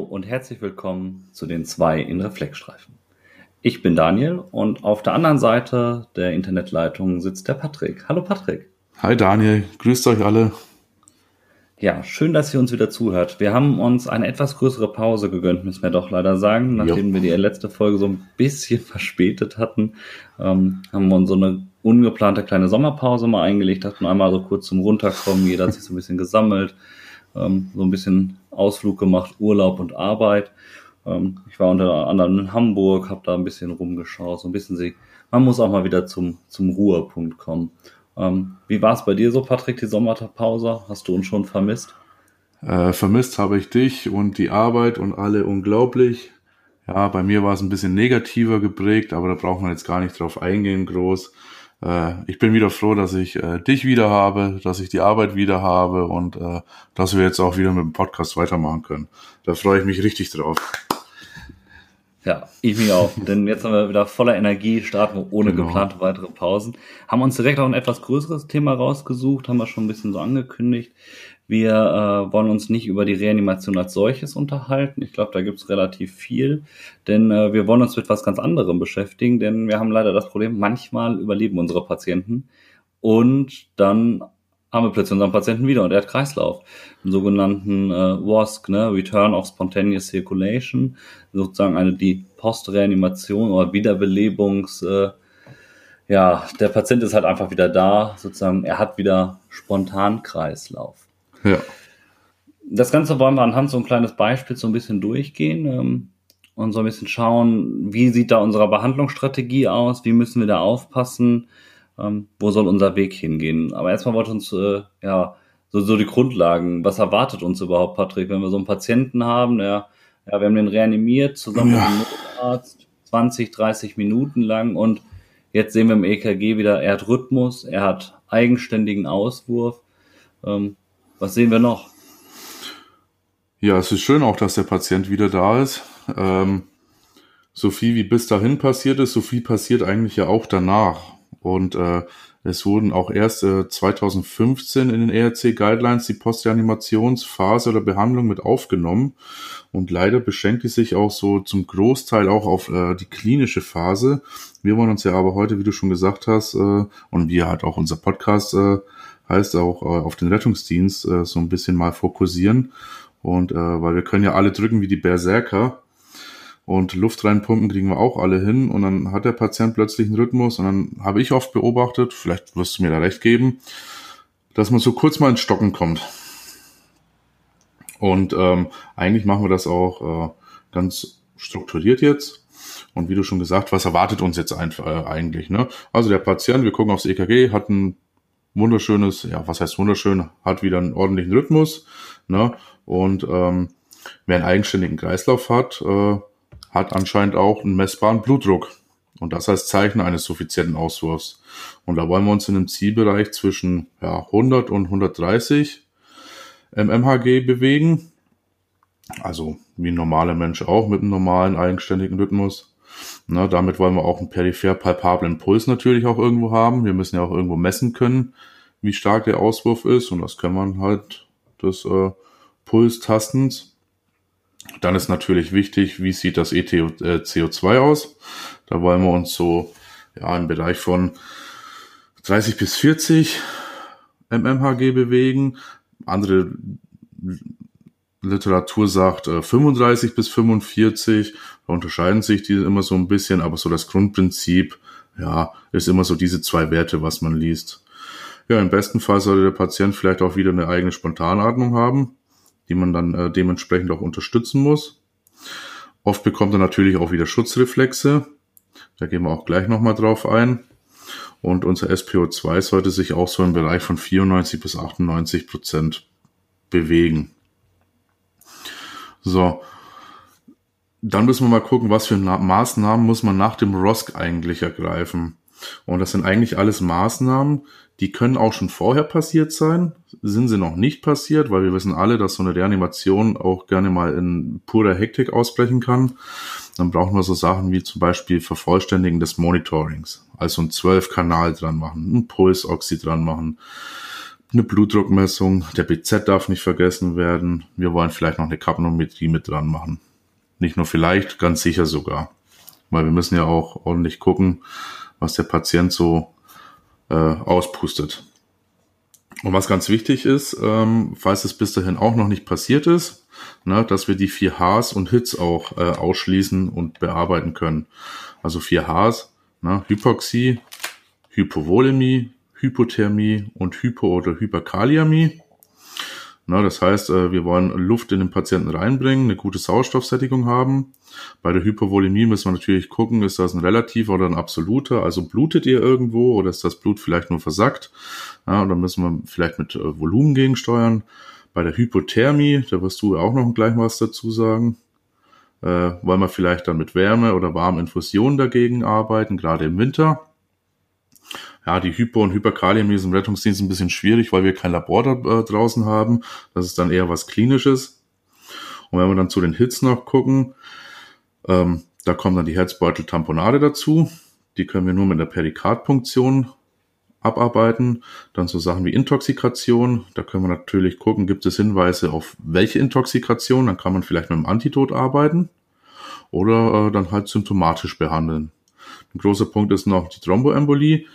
und herzlich willkommen zu den zwei in Reflexstreifen. Ich bin Daniel und auf der anderen Seite der Internetleitung sitzt der Patrick. Hallo Patrick. Hi Daniel, grüßt euch alle. Ja, schön, dass ihr uns wieder zuhört. Wir haben uns eine etwas größere Pause gegönnt, müssen wir doch leider sagen. Nachdem jo. wir die letzte Folge so ein bisschen verspätet hatten, ähm, haben wir uns so eine ungeplante kleine Sommerpause mal eingelegt, hatten einmal so kurz zum Runterkommen, jeder hat sich so ein bisschen gesammelt, ähm, so ein bisschen Ausflug gemacht, Urlaub und Arbeit. Ähm, ich war unter anderem in Hamburg, habe da ein bisschen rumgeschaut, so ein bisschen sie. Man muss auch mal wieder zum, zum Ruhepunkt kommen. Ähm, wie war es bei dir so, Patrick, die Sommerpause? Hast du uns schon vermisst? Äh, vermisst habe ich dich und die Arbeit und alle unglaublich. Ja, bei mir war es ein bisschen negativer geprägt, aber da braucht man jetzt gar nicht drauf eingehen groß. Äh, ich bin wieder froh, dass ich äh, dich wieder habe, dass ich die Arbeit wieder habe und äh, dass wir jetzt auch wieder mit dem Podcast weitermachen können. Da freue ich mich richtig drauf. Ja, ich mich auch. Denn jetzt haben wir wieder voller Energie, starten wir ohne genau. geplante weitere Pausen. Haben uns direkt auch ein etwas größeres Thema rausgesucht, haben wir schon ein bisschen so angekündigt. Wir äh, wollen uns nicht über die Reanimation als solches unterhalten. Ich glaube, da gibt's relativ viel. Denn äh, wir wollen uns mit was ganz anderem beschäftigen, denn wir haben leider das Problem, manchmal überleben unsere Patienten und dann haben wir plötzlich unseren Patienten wieder und er hat Kreislauf. Einen sogenannten äh, WASC, ne? Return of Spontaneous Circulation, sozusagen eine die Postreanimation oder Wiederbelebungs, äh, ja, der Patient ist halt einfach wieder da, sozusagen, er hat wieder spontan Kreislauf. Ja. Das Ganze wollen wir anhand so ein kleines Beispiel so ein bisschen durchgehen ähm, und so ein bisschen schauen, wie sieht da unsere Behandlungsstrategie aus, wie müssen wir da aufpassen, ähm, wo soll unser Weg hingehen. Aber erstmal wollte uns äh, ja so, so die Grundlagen, was erwartet uns überhaupt, Patrick, wenn wir so einen Patienten haben, der, ja, wir haben den reanimiert zusammen ja. mit dem Notarzt 20, 30 Minuten lang und jetzt sehen wir im EKG wieder, er hat Rhythmus, er hat eigenständigen Auswurf. Ähm, was sehen wir noch? Ja, es ist schön auch, dass der Patient wieder da ist. Ähm, so viel wie bis dahin passiert ist, so viel passiert eigentlich ja auch danach. Und äh, es wurden auch erst äh, 2015 in den ERC Guidelines die Postreanimationsphase oder Behandlung mit aufgenommen. Und leider beschränkt es sich auch so zum Großteil auch auf äh, die klinische Phase. Wir wollen uns ja aber heute, wie du schon gesagt hast, äh, und wir halt auch unser Podcast äh, heißt auch äh, auf den Rettungsdienst äh, so ein bisschen mal fokussieren. Und äh, weil wir können ja alle drücken wie die Berserker und Luft reinpumpen kriegen wir auch alle hin und dann hat der Patient plötzlich einen Rhythmus und dann habe ich oft beobachtet, vielleicht wirst du mir da recht geben, dass man so kurz mal ins Stocken kommt. Und ähm, eigentlich machen wir das auch äh, ganz strukturiert jetzt. Und wie du schon gesagt, was erwartet uns jetzt einfach, äh, eigentlich? Ne? Also der Patient, wir gucken aufs EKG, hat ein wunderschönes, ja, was heißt wunderschön, hat wieder einen ordentlichen Rhythmus, ne? Und ähm, wer einen eigenständigen Kreislauf hat, äh, hat anscheinend auch einen messbaren Blutdruck. Und das als Zeichen eines suffizienten Auswurfs. Und da wollen wir uns in einem Zielbereich zwischen ja, 100 und 130 mmHg bewegen. Also wie ein normaler Mensch auch mit einem normalen eigenständigen Rhythmus. Na, damit wollen wir auch einen peripher palpablen Puls natürlich auch irgendwo haben. Wir müssen ja auch irgendwo messen können, wie stark der Auswurf ist. Und das kann man halt des äh, Pulstastens. Dann ist natürlich wichtig, wie sieht das ETCO2 äh, aus. Da wollen wir uns so ja, im Bereich von 30 bis 40 mmHg bewegen. Andere Literatur sagt äh, 35 bis 45. Da unterscheiden sich die immer so ein bisschen, aber so das Grundprinzip, ja, ist immer so diese zwei Werte, was man liest. Ja, im besten Fall sollte der Patient vielleicht auch wieder eine eigene Spontanatmung haben, die man dann äh, dementsprechend auch unterstützen muss. Oft bekommt er natürlich auch wieder Schutzreflexe. Da gehen wir auch gleich nochmal drauf ein. Und unser SPO2 sollte sich auch so im Bereich von 94 bis 98 Prozent bewegen. So. Dann müssen wir mal gucken, was für Maßnahmen muss man nach dem ROSC eigentlich ergreifen. Und das sind eigentlich alles Maßnahmen, die können auch schon vorher passiert sein, sind sie noch nicht passiert, weil wir wissen alle, dass so eine Reanimation auch gerne mal in purer Hektik ausbrechen kann. Dann brauchen wir so Sachen wie zum Beispiel Vervollständigen des Monitorings, also ein 12-Kanal dran machen, ein Pulsoxy dran machen, eine Blutdruckmessung, der BZ darf nicht vergessen werden. Wir wollen vielleicht noch eine Kapnometrie mit dran machen. Nicht nur vielleicht, ganz sicher sogar. Weil wir müssen ja auch ordentlich gucken, was der Patient so äh, auspustet. Und was ganz wichtig ist, ähm, falls es bis dahin auch noch nicht passiert ist, na, dass wir die vier Hs und Hits auch äh, ausschließen und bearbeiten können. Also vier Hs, na, Hypoxie, Hypovolemie, Hypothermie und Hypo- oder Hyperkaliämie. Na, das heißt, äh, wir wollen Luft in den Patienten reinbringen, eine gute Sauerstoffsättigung haben. Bei der Hypovolemie müssen wir natürlich gucken, ist das ein relativer oder ein absoluter? Also blutet ihr irgendwo oder ist das Blut vielleicht nur versackt? Ja, und dann müssen wir vielleicht mit äh, Volumen gegensteuern. Bei der Hypothermie, da wirst du auch noch gleich was dazu sagen, äh, wollen wir vielleicht dann mit Wärme oder warmen Infusionen dagegen arbeiten, gerade im Winter. Ja, die Hypo- und Hyperkaliämie ist im Rettungsdienst ein bisschen schwierig, weil wir kein Labor da äh, draußen haben. Das ist dann eher was Klinisches. Und wenn wir dann zu den Hits noch gucken, ähm, da kommen dann die Herzbeutel-Tamponade dazu. Die können wir nur mit einer Perikardpunktion abarbeiten. Dann so Sachen wie Intoxikation. Da können wir natürlich gucken, gibt es Hinweise auf welche Intoxikation. Dann kann man vielleicht mit einem Antidot arbeiten oder äh, dann halt symptomatisch behandeln. Ein großer Punkt ist noch die Thromboembolie.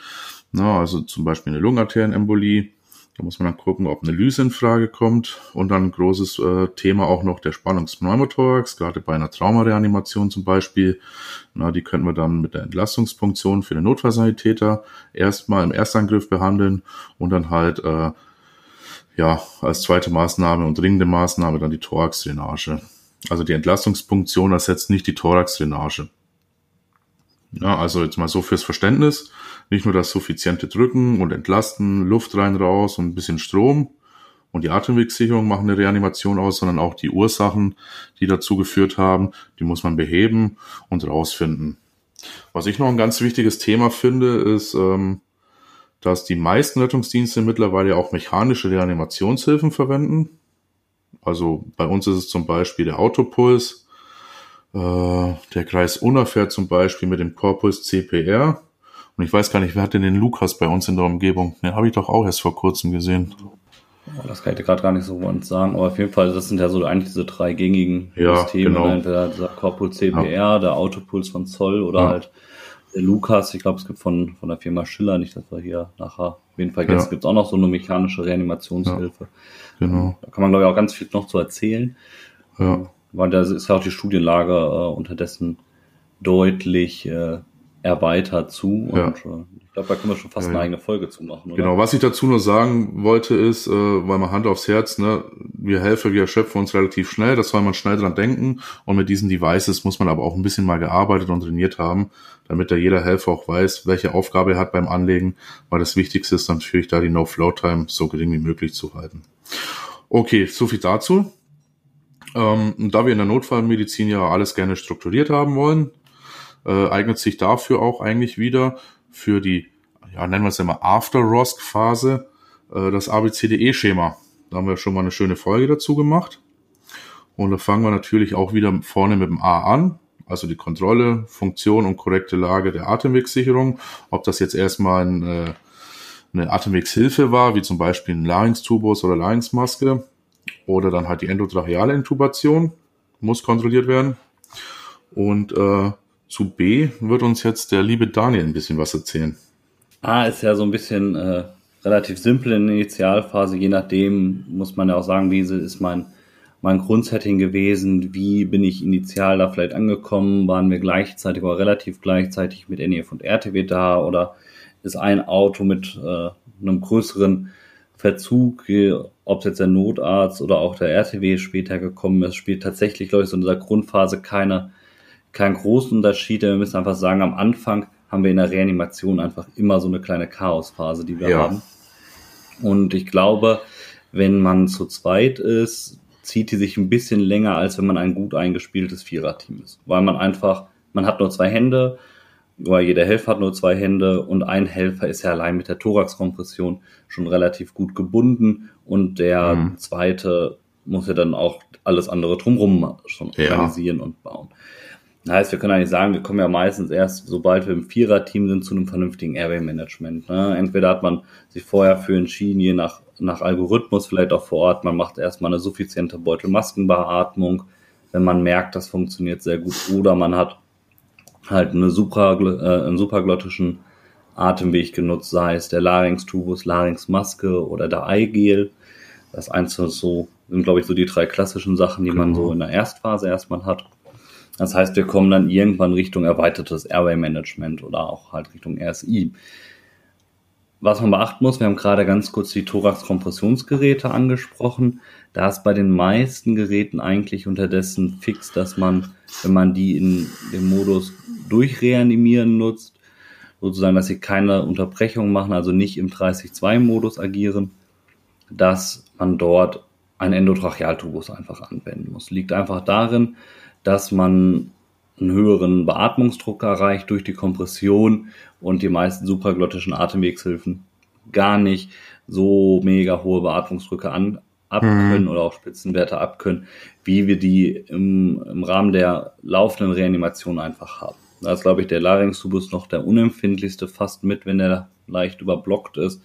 Na, also zum Beispiel eine Lungenarterienembolie. Da muss man dann gucken, ob eine Lyse in Frage kommt. Und dann ein großes äh, Thema auch noch der Spannungspneumothorax, gerade bei einer Traumareanimation zum Beispiel. Na, die könnten wir dann mit der Entlastungspunktion für den Notfallsanitäter erstmal im Erstangriff behandeln und dann halt äh, ja als zweite Maßnahme und dringende Maßnahme dann die Thoraxdrainage. Also die Entlastungspunktion ersetzt nicht die Thoraxdrainage. Ja, also jetzt mal so fürs Verständnis. Nicht nur das suffiziente Drücken und Entlasten, Luft rein, raus und ein bisschen Strom und die Atemwegssicherung machen eine Reanimation aus, sondern auch die Ursachen, die dazu geführt haben, die muss man beheben und rausfinden. Was ich noch ein ganz wichtiges Thema finde, ist, ähm, dass die meisten Rettungsdienste mittlerweile auch mechanische Reanimationshilfen verwenden. Also bei uns ist es zum Beispiel der Autopuls, der Kreis fährt zum Beispiel mit dem Corpus CPR. Und ich weiß gar nicht, wer hat denn den Lukas bei uns in der Umgebung? Den habe ich doch auch erst vor kurzem gesehen. Das kann ich dir gerade gar nicht so uns sagen, aber auf jeden Fall, das sind ja so eigentlich diese drei gängigen Ja, Systeme. genau. Entweder dieser Corpus CPR, der Autopuls von Zoll oder Ja. halt der Lukas. Ich glaube, es gibt von, von der Firma Schiller, nicht, dass wir hier nachher auf jeden Fall Ja. gibt es auch noch so eine mechanische Reanimationshilfe. Genau. Da kann man, glaube ich, auch ganz viel noch zu erzählen. Ja. Weil da ist ja auch die Studienlage äh, unterdessen deutlich äh, erweitert zu. Und Ja. äh, ich glaube, da können wir schon fast Ja, eine eigene Folge zu machen, oder? Genau, was ich dazu nur sagen wollte ist, äh, weil man Hand aufs Herz, ne, wir helfen, wir erschöpfen uns relativ schnell, das soll man schnell dran denken und mit diesen Devices muss man aber auch ein bisschen mal gearbeitet und trainiert haben, damit da jeder Helfer auch weiß, welche Aufgabe er hat beim Anlegen, weil das Wichtigste ist natürlich da die No-Flow-Time so gering wie möglich zu halten. Okay, so viel dazu. Ähm, und da wir in der Notfallmedizin ja alles gerne strukturiert haben wollen, äh, eignet sich dafür auch eigentlich wieder für die, ja, nennen wir es immer After-ROSC-Phase, äh, das ABCDE-Schema. Da haben wir schon mal eine schöne Folge dazu gemacht. Und da fangen wir natürlich auch wieder vorne mit dem A an, also die Kontrolle, Funktion und korrekte Lage der Atemwegssicherung. Ob das jetzt erstmal ein, äh, eine Atemwegshilfe war, wie zum Beispiel ein Larynx-Tubus oder Larynxmaske, oder dann halt die endotracheale Intubation, muss kontrolliert werden. Und äh, zu B wird uns jetzt der liebe Daniel ein bisschen was erzählen. A ist ja so ein bisschen äh, relativ simpel in der Initialphase, je nachdem muss man ja auch sagen, wie ist mein, mein Grundsetting gewesen, wie bin ich initial da vielleicht angekommen, waren wir gleichzeitig oder relativ gleichzeitig mit NEF und RTW da oder ist ein Auto mit äh, einem größeren Verzug, ob es jetzt der Notarzt oder auch der RTW später gekommen ist, spielt tatsächlich, glaube ich, so in dieser Grundphase keine, keinen großen Unterschied. Wir müssen einfach sagen, am Anfang haben wir in der Reanimation einfach immer so eine kleine Chaosphase, die wir Ja. haben. Und ich glaube, wenn man zu zweit ist, zieht die sich ein bisschen länger, als wenn man ein gut eingespieltes Viererteam ist. Weil man einfach, man hat nur zwei Hände, weil jeder Helfer hat nur zwei Hände und ein Helfer ist ja allein mit der Thoraxkompression schon relativ gut gebunden und der Mhm. zweite muss ja dann auch alles andere drumherum schon Ja. organisieren und bauen. Heißt, wir können eigentlich sagen, wir kommen ja meistens erst, sobald wir im Vierer-Team sind, zu einem vernünftigen Airway-Management. Ne? Entweder hat man sich vorher für entschieden, je nach, nach Algorithmus vielleicht auch vor Ort, man macht erstmal eine suffiziente Beutelmaskenbeatmung, wenn man merkt, das funktioniert sehr gut, oder man hat halt eine supra, äh, einen supraglottischen Atemweg genutzt, sei es der Larynx-Tubus, Larynx-Maske oder der Eigel. Das einzelne so sind, glaube ich, so die drei klassischen Sachen, die genau. man so in der Erstphase erstmal hat. Das heißt, wir kommen dann irgendwann Richtung erweitertes Airway Management oder auch halt Richtung RSI. Was man beachten muss, wir haben gerade ganz kurz die Thorax-Kompressionsgeräte angesprochen. Da ist bei den meisten Geräten eigentlich unterdessen fix, dass man, wenn man die in dem Modus durchreanimieren nutzt, sozusagen, dass sie keine Unterbrechung machen, also nicht im 30-2-Modus agieren, dass man dort einen Endotrachealtubus einfach anwenden muss. Liegt einfach darin, dass man einen höheren Beatmungsdruck erreicht durch die Kompression und die meisten supraglottischen Atemwegshilfen gar nicht so mega hohe Beatmungsdrücke an, abkönnen mhm. oder auch Spitzenwerte abkönnen, wie wir die im, im Rahmen der laufenden Reanimation einfach haben. Da ist, glaube ich, der Larynx-Tubus noch der unempfindlichste, fast mit, wenn er leicht überblockt ist.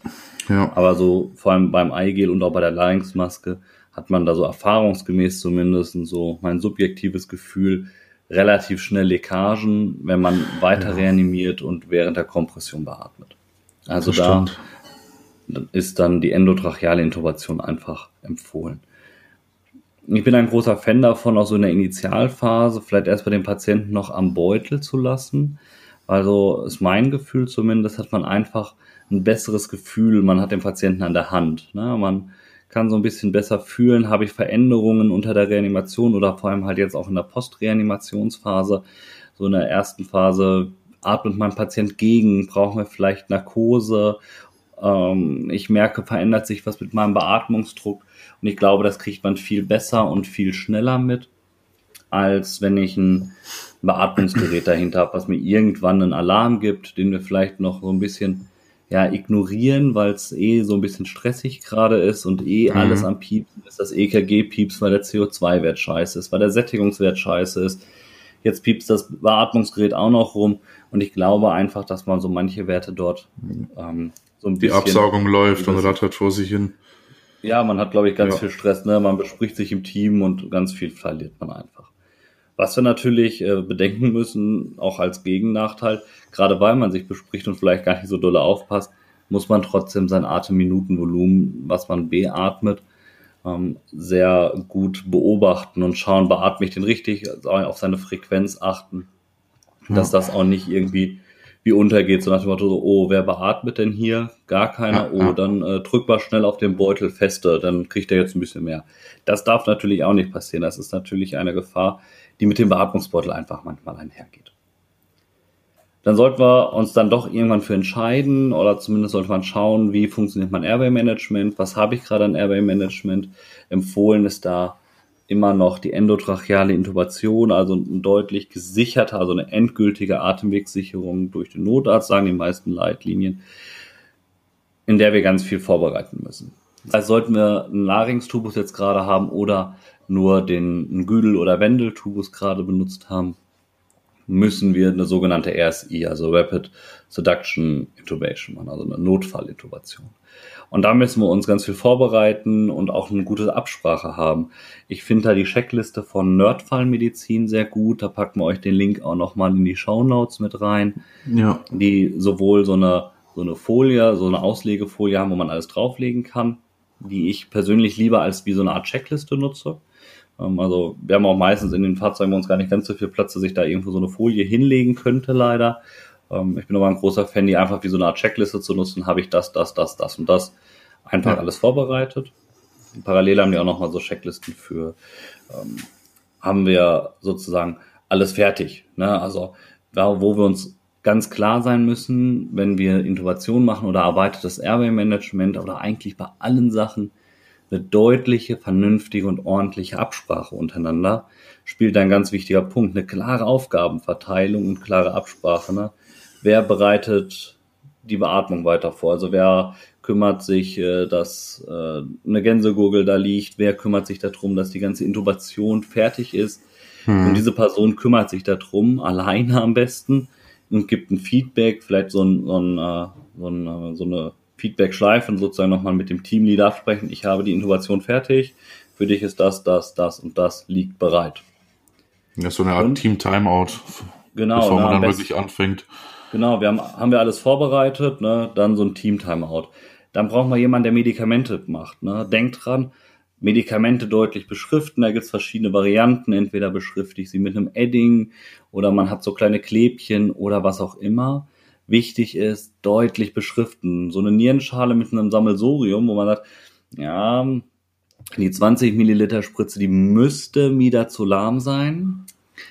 Ja. Aber so vor allem beim Eigel und auch bei der Larynx-Maske hat man da so erfahrungsgemäß zumindest so mein subjektives Gefühl, relativ schnell Leckagen, wenn man weiter ja. reanimiert und während der Kompression beatmet. Also da ist dann die endotracheale Intubation einfach empfohlen. Ich bin ein großer Fan davon, auch so in der Initialphase vielleicht erst bei den Patienten noch am Beutel zu lassen. Also ist mein Gefühl zumindest, hat man einfach ein besseres Gefühl, man hat den Patienten an der Hand. Ne? Man kann so ein bisschen besser fühlen, habe ich Veränderungen unter der Reanimation oder vor allem halt jetzt auch in der Postreanimationsphase. So in der ersten Phase atmet mein Patient gegen, brauchen wir vielleicht Narkose. Ähm, ich merke, verändert sich was mit meinem Beatmungsdruck. Und ich glaube, das kriegt man viel besser und viel schneller mit, als wenn ich ein Beatmungsgerät dahinter habe, was mir irgendwann einen Alarm gibt, den wir vielleicht noch so ein bisschen ja, ignorieren, weil es eh so ein bisschen stressig gerade ist und eh mhm. alles am Piepsen ist. Das EKG piepst, weil der CO2-Wert scheiße ist, weil der Sättigungswert scheiße ist. Jetzt piepst das Beatmungsgerät auch noch rum und ich glaube einfach, dass man so manche Werte dort ähm, so ein bisschen. Die Absaugung läuft und rattert vor sich hin. Ja, man hat, glaube ich, ganz ja. viel Stress, ne? Man bespricht sich im Team und ganz viel verliert man einfach. Was wir natürlich äh, bedenken müssen, auch als Gegennachteil, gerade weil man sich bespricht und vielleicht gar nicht so dolle aufpasst, muss man trotzdem sein Atemminutenvolumen, was man beatmet, ähm, sehr gut beobachten und schauen, beatme ich den richtig, auf seine Frequenz achten, ja. dass das auch nicht irgendwie wie untergeht, so nach dem Motto, so, oh, wer beatmet denn hier? Gar keiner. Oh, dann äh, drück mal schnell auf den Beutel fester, dann kriegt er jetzt ein bisschen mehr. Das darf natürlich auch nicht passieren. Das ist natürlich eine Gefahr, die mit dem Beatmungsbeutel einfach manchmal einhergeht. Dann sollten wir uns dann doch irgendwann für entscheiden oder zumindest sollte man schauen, wie funktioniert mein Airway Management, was habe ich gerade an Airway Management. Empfohlen ist da immer noch die endotracheale Intubation, also ein deutlich gesicherter, also eine endgültige Atemwegssicherung durch den Notarzt, sagen die meisten Leitlinien, in der wir ganz viel vorbereiten müssen. Also sollten wir einen Larynx-Tubus jetzt gerade haben oder nur den Güdel- oder Wendeltubus gerade benutzt haben, müssen wir eine sogenannte RSI, also Rapid Seduction Intubation machen, also eine Notfallintubation. Und da müssen wir uns ganz viel vorbereiten und auch eine gute Absprache haben. Ich finde da die Checkliste von Nerdfallmedizin sehr gut. Da packen wir euch den Link auch nochmal in die Show Notes mit rein. Ja. Die sowohl so eine, so eine Folie, so eine Auslegefolie haben, wo man alles drauflegen kann, die ich persönlich lieber als wie so eine Art Checkliste nutze. Ähm, also wir haben auch meistens in den Fahrzeugen bei uns gar nicht ganz so viel Platz, dass ich da irgendwo so eine Folie hinlegen könnte, leider. Ähm, ich bin aber ein großer Fan, die einfach wie so eine Art Checkliste zu nutzen, habe ich das, das, das, das und das. Einfach ja. alles vorbereitet. Parallel haben die auch nochmal so Checklisten für, ähm, haben wir sozusagen alles fertig. Ne? Also da, wo wir uns ganz klar sein müssen, wenn wir Intubation machen oder erweitertes Airway-Management oder eigentlich bei allen Sachen, eine deutliche, vernünftige und ordentliche Absprache untereinander spielt ein ganz wichtiger Punkt. Eine klare Aufgabenverteilung und klare Absprache. Ne? Wer bereitet die Beatmung weiter vor? Also wer kümmert sich, äh, dass äh, eine Gänsegurgel da liegt? Wer kümmert sich darum, dass die ganze Intubation fertig ist? Hm. Und diese Person kümmert sich darum, alleine am besten, und gibt ein Feedback, vielleicht so, ein, so, ein, äh, so, ein, so eine Feedback-Schleife und sozusagen nochmal mit dem Teamleader absprechen. Ich habe die Intubation fertig. Für dich ist das, das, das und das liegt bereit. Ja, so eine Art Team-Timeout. Genau. Bevor man dann wirklich anfängt. Genau, wir haben, haben wir alles vorbereitet, ne? dann so ein Team-Timeout. Dann brauchen wir jemanden, der Medikamente macht. Ne? Denkt dran, Medikamente deutlich beschriften. Da gibt's verschiedene Varianten. Entweder beschrifte ich sie mit einem Edding oder man hat so kleine Klebchen oder was auch immer. Wichtig ist, deutlich beschriften. So eine Nierenschale mit einem Sammelsorium, wo man sagt, ja, die 20 Milliliter Spritze, die müsste midazolam sein.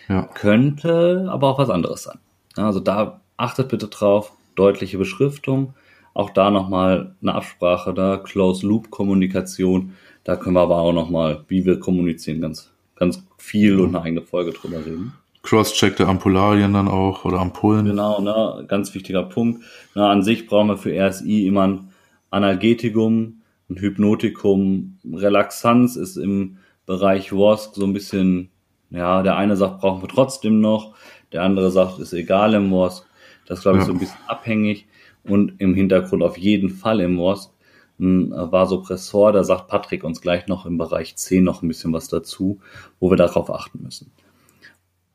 Ja. Könnte aber auch was anderes sein. Also da achtet bitte drauf, deutliche Beschriftung. Auch da nochmal eine Absprache da, Close-Loop-Kommunikation da können wir aber auch nochmal, wie wir kommunizieren, ganz, ganz viel und eine eigene Folge drüber reden. Cross-check der Ampularien dann auch oder Ampullen. Genau, ne, ganz wichtiger Punkt. Na, an sich brauchen wir für RSI immer ein Analgetikum, ein Hypnotikum. Relaxanz ist im Bereich WOSC so ein bisschen, ja, der eine sagt, brauchen wir trotzdem noch, der andere sagt, ist egal im WOSC. Das ist, glaube ich, ja. so ein bisschen abhängig. Und im Hintergrund auf jeden Fall im WOSC ein Vasopressor. Da sagt Patrick uns gleich noch im Bereich 10 noch ein bisschen was dazu, wo wir darauf achten müssen.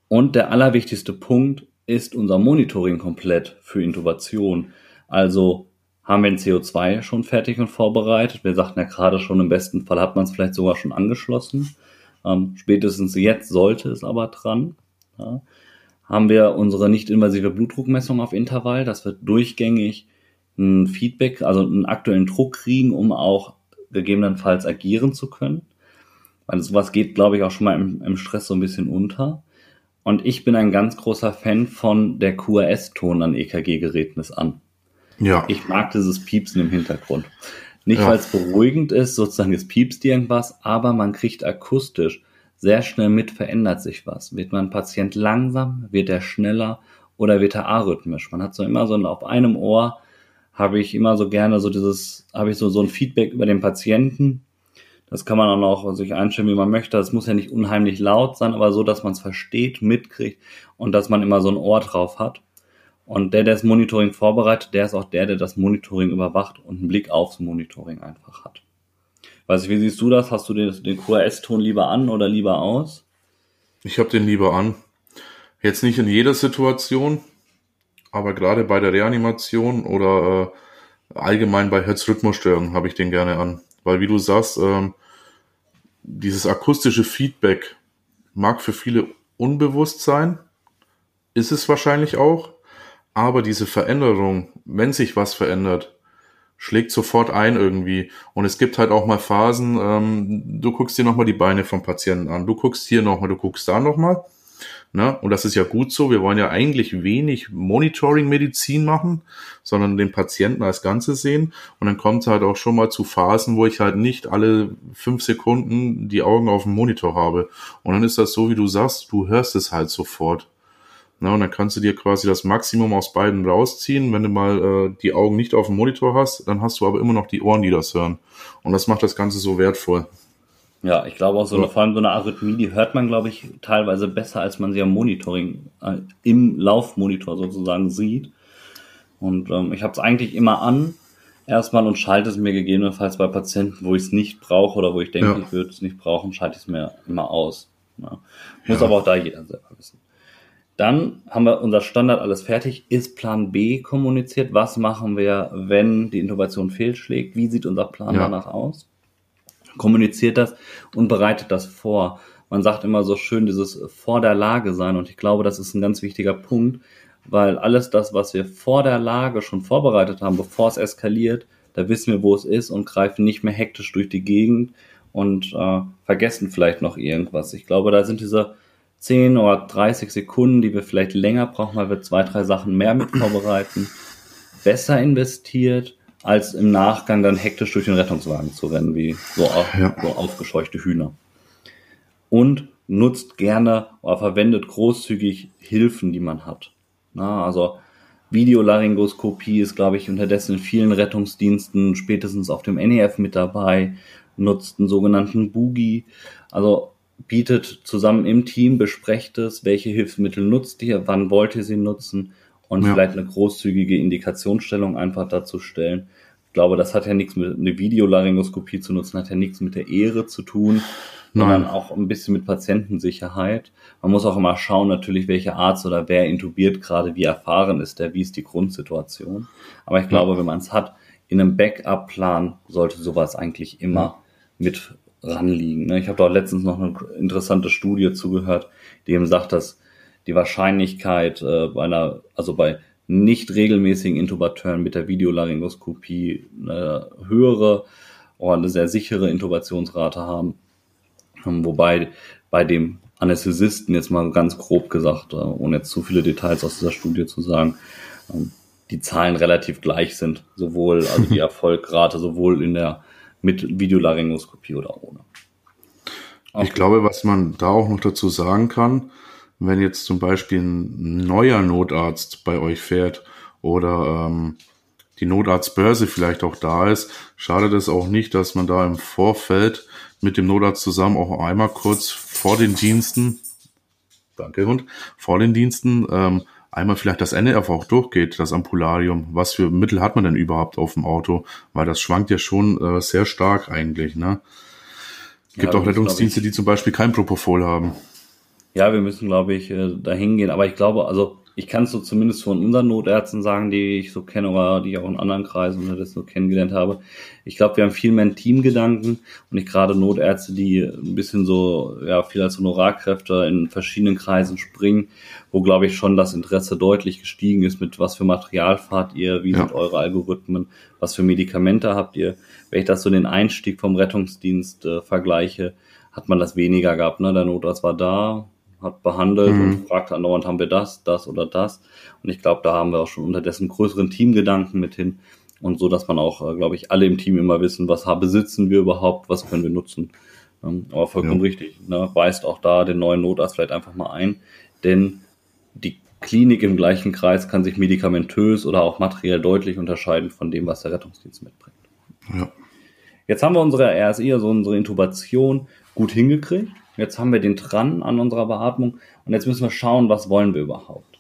Und der allerwichtigste Punkt ist unser Monitoring komplett für Intubation. Also haben wir ein CO2 schon fertig und vorbereitet. Wir sagten ja gerade schon, im besten Fall hat man es vielleicht sogar schon angeschlossen. Ähm, spätestens jetzt sollte es aber dran. Ja. Haben wir unsere nicht-invasive Blutdruckmessung auf Intervall. Das wird durchgängig ein Feedback, also einen aktuellen Druck kriegen, um auch gegebenenfalls agieren zu können. Weil sowas geht, glaube ich, auch schon mal im, im Stress so ein bisschen unter. Und ich bin ein ganz großer Fan von der QRS-Ton an EKG-Geräten ist an. Ja. Ich mag dieses Piepsen im Hintergrund. Nicht, ja. weil es beruhigend ist, sozusagen es piepst irgendwas, aber man kriegt akustisch sehr schnell mit, verändert sich was. Wird man Patient langsam, wird er schneller oder wird er arrhythmisch? Man hat so immer so auf einem Ohr habe ich immer so gerne so dieses, habe ich so, so ein Feedback über den Patienten. Das kann man auch sich einstellen, wie man möchte. Das muss ja nicht unheimlich laut sein, aber so, dass man es versteht, mitkriegt und dass man immer so ein Ohr drauf hat. Und der, der das Monitoring vorbereitet, der ist auch der, der das Monitoring überwacht und einen Blick aufs Monitoring einfach hat. Weiß ich, wie siehst du das? Hast du den, den QRS-Ton lieber an oder lieber aus? Ich habe den lieber an. Jetzt nicht in jeder Situation, aber gerade bei der Reanimation oder äh, allgemein bei Herzrhythmusstörungen habe ich den gerne an. Weil wie du sagst, ähm, dieses akustische Feedback mag für viele unbewusst sein, ist es wahrscheinlich auch, aber diese Veränderung, wenn sich was verändert, schlägt sofort ein irgendwie. Und es gibt halt auch mal Phasen, ähm, du guckst dir nochmal die Beine vom Patienten an, du guckst hier nochmal, du guckst da nochmal. Ne? Und das ist ja gut so. Wir wollen ja eigentlich wenig Monitoring-Medizin machen, sondern den Patienten als Ganzes sehen. Und dann kommt es halt auch schon mal zu Phasen, wo ich halt nicht alle fünf Sekunden die Augen auf dem Monitor habe. Und dann ist das so, wie du sagst, du hörst es halt sofort. Na, und dann kannst du dir quasi das Maximum aus beiden rausziehen. Wenn du mal äh, die Augen nicht auf dem Monitor hast, dann hast du aber immer noch die Ohren, die das hören. Und das macht das Ganze so wertvoll. Ja, ich glaube auch so eine, vor allem so eine Arrhythmie, die hört man, glaube ich, teilweise besser, als man sie am Monitoring, äh, im Laufmonitor sozusagen sieht. Und ähm, ich habe es eigentlich immer an, erstmal und schalte es mir gegebenenfalls bei Patienten, wo ich es nicht brauche oder wo ich denke, ja. ich würde es nicht brauchen, schalte ich es mir immer aus. Ja. Muss ja. aber auch da jeder selber wissen. Dann haben wir unser Standard alles fertig. Ist Plan B kommuniziert? Was machen wir, wenn die Intubation fehlschlägt? Wie sieht unser Plan danach aus? Kommuniziert das und bereitet das vor. Man sagt immer so schön dieses vor der Lage sein und ich glaube, das ist ein ganz wichtiger Punkt, weil alles das, was wir vor der Lage schon vorbereitet haben, bevor es eskaliert, da wissen wir, wo es ist und greifen nicht mehr hektisch durch die Gegend und äh, vergessen vielleicht noch irgendwas. Ich glaube, da sind diese 10 oder 30 Sekunden, die wir vielleicht länger brauchen, weil wir zwei, drei Sachen mehr mit vorbereiten, besser investiert als im Nachgang dann hektisch durch den Rettungswagen zu rennen, wie so, ja. so aufgescheuchte Hühner. Und nutzt gerne oder verwendet großzügig Hilfen, die man hat. Na, also Videolaryngoskopie ist, glaube ich, unterdessen in vielen Rettungsdiensten spätestens auf dem NEF mit dabei, nutzt einen sogenannten Boogie. Also bietet zusammen im Team, besprecht es, welche Hilfsmittel nutzt ihr, wann wollt ihr sie nutzen und ja. vielleicht eine großzügige Indikationsstellung einfach dazu stellen. Ich glaube, das hat ja nichts mit eine Videolaryngoskopie zu nutzen, hat ja nichts mit der Ehre zu tun, sondern auch ein bisschen mit Patientensicherheit. Man muss auch immer schauen, natürlich, welche Arzt oder wer intubiert gerade, wie erfahren ist der, wie ist die Grundsituation. Aber ich glaube, wenn man es hat, in einem Backup-Plan sollte sowas eigentlich immer mit ranliegen. Ne? Ich habe da letztens noch eine interessante Studie zugehört, die eben sagt, dass die Wahrscheinlichkeit äh, bei einer, also bei nicht regelmäßigen Intubateuren mit der Videolaryngoskopie eine höhere oder eine sehr sichere Intubationsrate haben. Ähm, wobei bei dem Anästhesisten jetzt mal ganz grob gesagt, äh, ohne jetzt zu viele Details aus dieser Studie zu sagen, ähm, die Zahlen relativ gleich sind, sowohl also die Erfolgrate sowohl in der mit Videolaryngoskopie oder ohne. Okay. Ich glaube, was man da auch noch dazu sagen kann, wenn jetzt zum Beispiel ein neuer Notarzt bei euch fährt oder ähm, die Notarztbörse vielleicht auch da ist, schadet es auch nicht, dass man da im Vorfeld mit dem Notarzt zusammen auch einmal kurz vor den Diensten, danke Hund, vor den Diensten ähm, einmal vielleicht das NRF auch durchgeht, das Ampularium. Was für Mittel hat man denn überhaupt auf dem Auto? Weil das schwankt ja schon äh, sehr stark eigentlich, ne? Gibt ja, auch Rettungsdienste, die zum Beispiel kein Propofol haben. Ja, wir müssen, glaube ich, äh, da hingehen. Aber ich glaube, also ich kann es so zumindest von unseren Notärzten sagen, die ich so kenne oder die ich auch in anderen Kreisen das so kennengelernt habe. Ich glaube, wir haben viel mehr einen Teamgedanken und nicht gerade Notärzte, die ein bisschen so, ja, viel als Honorarkräfte in verschiedenen Kreisen springen, wo, glaube ich, schon das Interesse deutlich gestiegen ist, mit was für Material fahrt ihr, wie ja. sind eure Algorithmen, was für Medikamente habt ihr. Wenn ich das so den Einstieg vom Rettungsdienst äh, vergleiche, hat man das weniger gehabt. Ne? Der Notarzt war da, hat behandelt mhm. und fragt andauernd, haben wir das, das oder das. Und ich glaube, da haben wir auch schon unterdessen größeren Teamgedanken mit hin und so, dass man auch, äh, glaube ich, alle im Team immer wissen, was besitzen wir überhaupt, was können wir nutzen. Ähm, aber vollkommen ja. richtig, ne? weist auch da den neuen Notarzt vielleicht einfach mal ein, denn die Klinik im gleichen Kreis kann sich medikamentös oder auch materiell deutlich unterscheiden von dem, was der Rettungsdienst mitbringt. Ja. Jetzt haben wir unsere RSI, also unsere Intubation, gut hingekriegt. Jetzt haben wir den dran an unserer Beatmung und jetzt müssen wir schauen, was wollen wir überhaupt.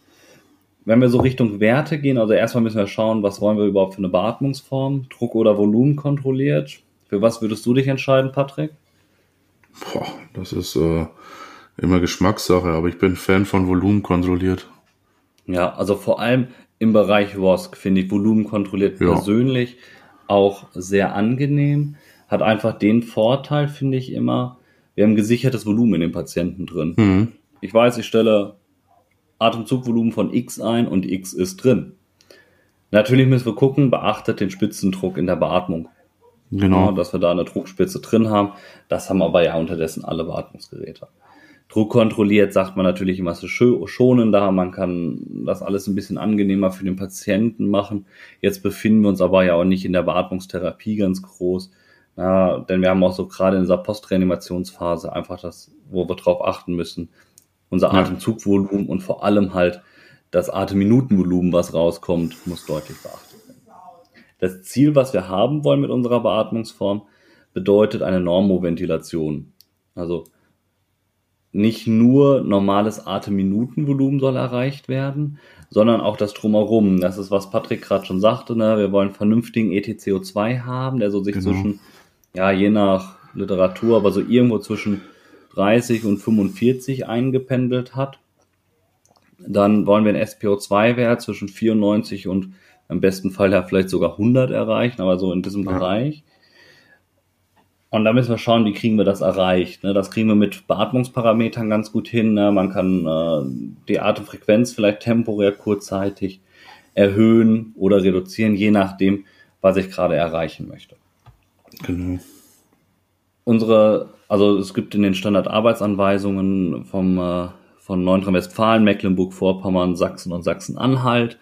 Wenn wir so Richtung Werte gehen, also erstmal müssen wir schauen, was wollen wir überhaupt für eine Beatmungsform, Druck oder Volumen kontrolliert. Für was würdest du dich entscheiden, Patrick? Boah, das ist äh, immer Geschmackssache, aber ich bin Fan von Volumen kontrolliert. Ja, also vor allem im Bereich WOSC finde ich Volumen kontrolliert ja. persönlich auch sehr angenehm. Hat einfach den Vorteil, finde ich immer, wir haben gesichertes Volumen in den Patienten drin. Mhm. Ich weiß, ich stelle Atemzugvolumen von X ein und X ist drin. Natürlich müssen wir gucken, beachtet den Spitzendruck in der Beatmung. Genau. Ja, dass wir da eine Druckspitze drin haben. Das haben aber ja unterdessen alle Beatmungsgeräte. Druck kontrolliert sagt man natürlich immer so schonender, man kann das alles ein bisschen angenehmer für den Patienten machen. Jetzt befinden wir uns aber ja auch nicht in der Beatmungstherapie ganz groß. Ja, denn wir haben auch so gerade in dieser Postreanimationsphase einfach das, wo wir drauf achten müssen, unser ja. Atemzugvolumen und vor allem halt das Atemminutenvolumen, was rauskommt, muss deutlich beachtet werden. Das Ziel, was wir haben wollen mit unserer Beatmungsform, bedeutet eine Normoventilation. Also nicht nur normales Atemminutenvolumen soll erreicht werden, sondern auch das Drumherum. Das ist, was Patrick gerade schon sagte, ne? wir wollen vernünftigen ETCO2 haben, der so sich genau. zwischen ja, je nach Literatur, aber so irgendwo zwischen 30 und 45 eingependelt hat. Dann wollen wir einen SPO2-Wert zwischen 94 und im besten Fall ja vielleicht sogar 100 erreichen, aber so in diesem ja. Bereich. Und da müssen wir schauen, wie kriegen wir das erreicht. Ne? Das kriegen wir mit Beatmungsparametern ganz gut hin. Ne? Man kann äh, die Atemfrequenz vielleicht temporär kurzzeitig erhöhen oder reduzieren, je nachdem, was ich gerade erreichen möchte. Genau. Unsere, also es gibt in den Standardarbeitsanweisungen vom, äh, von Nordrhein-Westfalen, Mecklenburg-Vorpommern, Sachsen und Sachsen-Anhalt.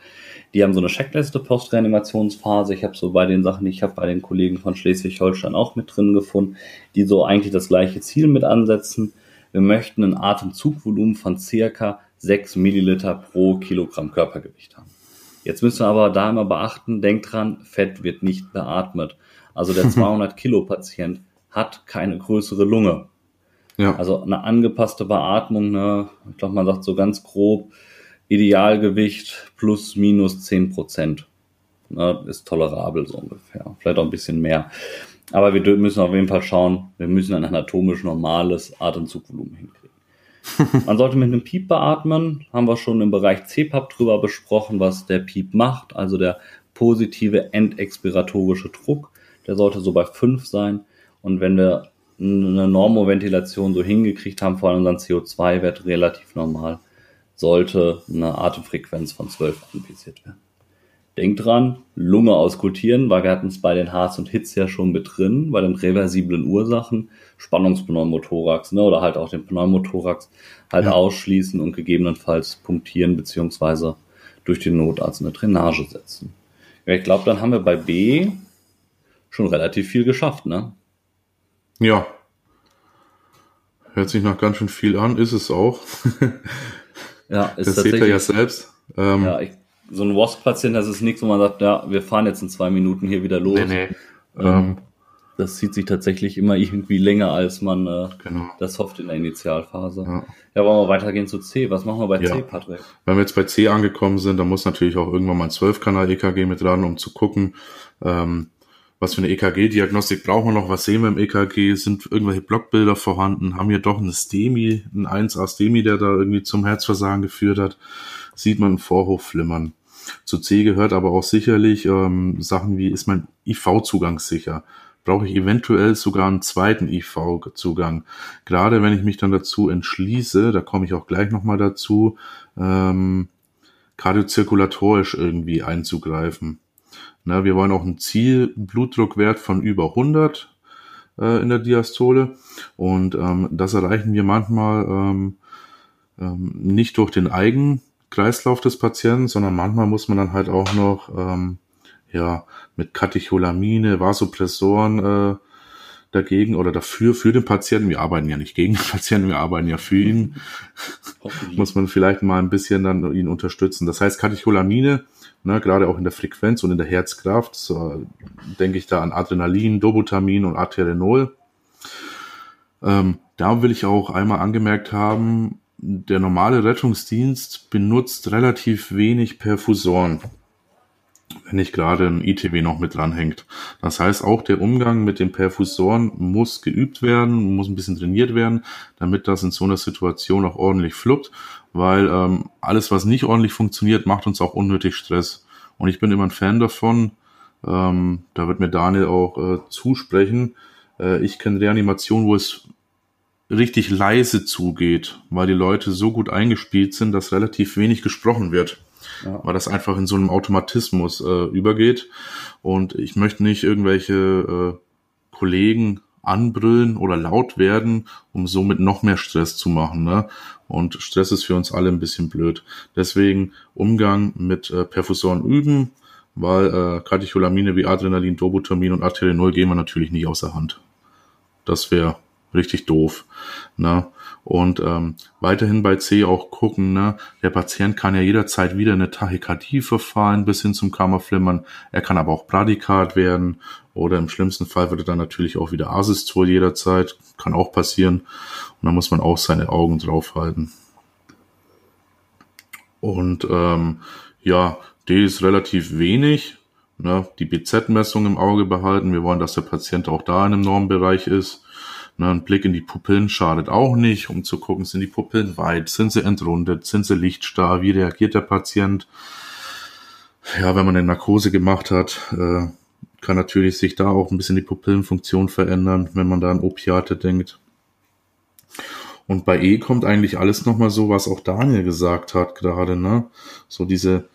Die haben so eine Checkliste Postreanimationsphase. Ich habe so bei den Sachen, ich habe bei den Kollegen von Schleswig-Holstein auch mit drin gefunden, die so eigentlich das gleiche Ziel mit ansetzen. Wir möchten ein Atemzugvolumen von circa 6 Milliliter pro Kilogramm Körpergewicht haben. Jetzt müssen wir aber da immer beachten, denkt dran, Fett wird nicht beatmet. Also der 200 Kilo Patient hat keine größere Lunge. Ja. Also eine angepasste Beatmung, ne? ich glaube, man sagt so ganz grob, Idealgewicht plus minus zehn Prozent. Ne? Ist tolerabel so ungefähr. Vielleicht auch ein bisschen mehr. Aber wir müssen auf jeden Fall schauen, wir müssen ein anatomisch normales Atemzugvolumen hinkriegen. Man sollte mit einem Piep beatmen, haben wir schon im Bereich CPAP drüber besprochen, was der Piep macht, also der positive endexpiratorische Druck, der sollte so bei 5 sein. Und wenn wir eine Normoventilation so hingekriegt haben, vor allem unseren CO2-Wert relativ normal, sollte eine Atemfrequenz von 12 anvisiert werden. Denkt dran, Lunge auskultieren, weil wir hatten es bei den Harz und Hits ja schon mit drin, bei den reversiblen Ursachen, Spannungspneumothorax, ne, oder halt auch den Pneumothorax halt ja. ausschließen und gegebenenfalls punktieren beziehungsweise durch den Notarzt eine Drainage setzen. Ja, ich glaube, dann haben wir bei B schon relativ viel geschafft, ne? Ja. Hört sich noch ganz schön viel an, ist es auch. ja, ist das seht ihr ja selbst. Ähm, ja, ich, so ein WASP-Patient, das ist nichts, wo man sagt, ja, wir fahren jetzt in zwei Minuten hier wieder los. Nee, nee. Ähm, ähm, das zieht sich tatsächlich immer irgendwie länger, als man äh, genau. das hofft in der Initialphase. Ja. ja, wollen wir weitergehen zu C. Was machen wir bei ja. C, Patrick? Wenn wir jetzt bei C angekommen sind, dann muss natürlich auch irgendwann mal ein 12-Kanal-EKG mit dran, um zu gucken, ähm, was für eine EKG-Diagnostik brauchen wir noch, was sehen wir im EKG, sind irgendwelche Blockbilder vorhanden, haben wir doch eine STEMI, ein 1A STEMI, der da irgendwie zum Herzversagen geführt hat, sieht man ein Vorhochflimmern. Zu C gehört aber auch sicherlich ähm, Sachen wie, ist mein IV-Zugang sicher? Brauche ich eventuell sogar einen zweiten IV-Zugang? Gerade wenn ich mich dann dazu entschließe, da komme ich auch gleich nochmal dazu, ähm, kardiozirkulatorisch irgendwie einzugreifen. Na, wir wollen auch einen Zielblutdruckwert von über 100 äh, in der Diastole. Und ähm, das erreichen wir manchmal ähm, ähm, nicht durch den Eigenkreislauf des Patienten, sondern manchmal muss man dann halt auch noch ähm, ja mit Katecholamine, Vasopressoren äh, dagegen oder dafür für den Patienten. Wir arbeiten ja nicht gegen den Patienten, wir arbeiten ja für ihn. muss man vielleicht mal ein bisschen dann ihn unterstützen. Das heißt, Katecholamine ne, gerade auch in der Frequenz und in der Herzkraft, so, denke ich da an Adrenalin, Dobutamin und Arterenol. Ähm, da will ich auch einmal angemerkt haben, der normale Rettungsdienst benutzt relativ wenig Perfusoren wenn nicht gerade ein ITW noch mit dranhängt. Das heißt, auch der Umgang mit den Perfusoren muss geübt werden, muss ein bisschen trainiert werden, damit das in so einer Situation auch ordentlich fluppt, weil ähm, alles, was nicht ordentlich funktioniert, macht uns auch unnötig Stress. Und ich bin immer ein Fan davon, ähm, da wird mir Daniel auch äh, zusprechen, äh, ich kenne Reanimationen, wo es richtig leise zugeht, weil die Leute so gut eingespielt sind, dass relativ wenig gesprochen wird ja. weil das einfach in so einem Automatismus äh, übergeht. Und ich möchte nicht irgendwelche äh, Kollegen anbrüllen oder laut werden, um somit noch mehr Stress zu machen. Ne? Und Stress ist für uns alle ein bisschen blöd. Deswegen Umgang mit äh, Perfusoren üben, weil äh, Katecholamine wie Adrenalin, Dobutamin und Arterenol gehen wir natürlich nicht außer Hand. Das wäre richtig doof. Ne? Und ähm, weiterhin bei C auch gucken, ne? der Patient kann ja jederzeit wieder eine Tachykardie verfallen bis hin zum Kammerflimmern. Er kann aber auch Bradykard werden oder im schlimmsten Fall wird er dann natürlich auch wieder Asystol jederzeit. Kann auch passieren. Und da muss man auch seine Augen draufhalten. Und ähm, ja, D ist relativ wenig. Ne? Die BZ-Messung im Auge behalten. Wir wollen, dass der Patient auch da in einem Normbereich ist. Ne, ein Blick in die Pupillen schadet auch nicht, um zu gucken, sind die Pupillen weit, sind sie entrundet, sind sie lichtstarr, wie reagiert der Patient. Ja, wenn man eine Narkose gemacht hat, äh, kann natürlich sich da auch ein bisschen die Pupillenfunktion verändern, wenn man da an Opiate denkt. Und bei E kommt eigentlich alles nochmal so, was auch Daniel gesagt hat gerade, ne? So diese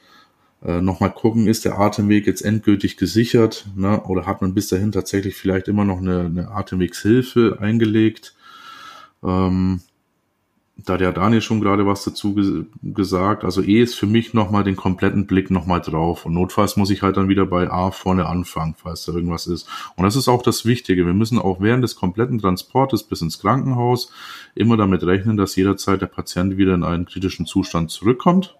äh, nochmal gucken, ist der Atemweg jetzt endgültig gesichert ne? oder hat man bis dahin tatsächlich vielleicht immer noch eine, eine Atemwegshilfe eingelegt. Ähm, da der Daniel schon gerade was dazu ge gesagt, also E ist für mich nochmal den kompletten Blick nochmal drauf und notfalls muss ich halt dann wieder bei A vorne anfangen, falls da irgendwas ist. Und das ist auch das Wichtige. Wir müssen auch während des kompletten Transportes bis ins Krankenhaus immer damit rechnen, dass jederzeit der Patient wieder in einen kritischen Zustand zurückkommt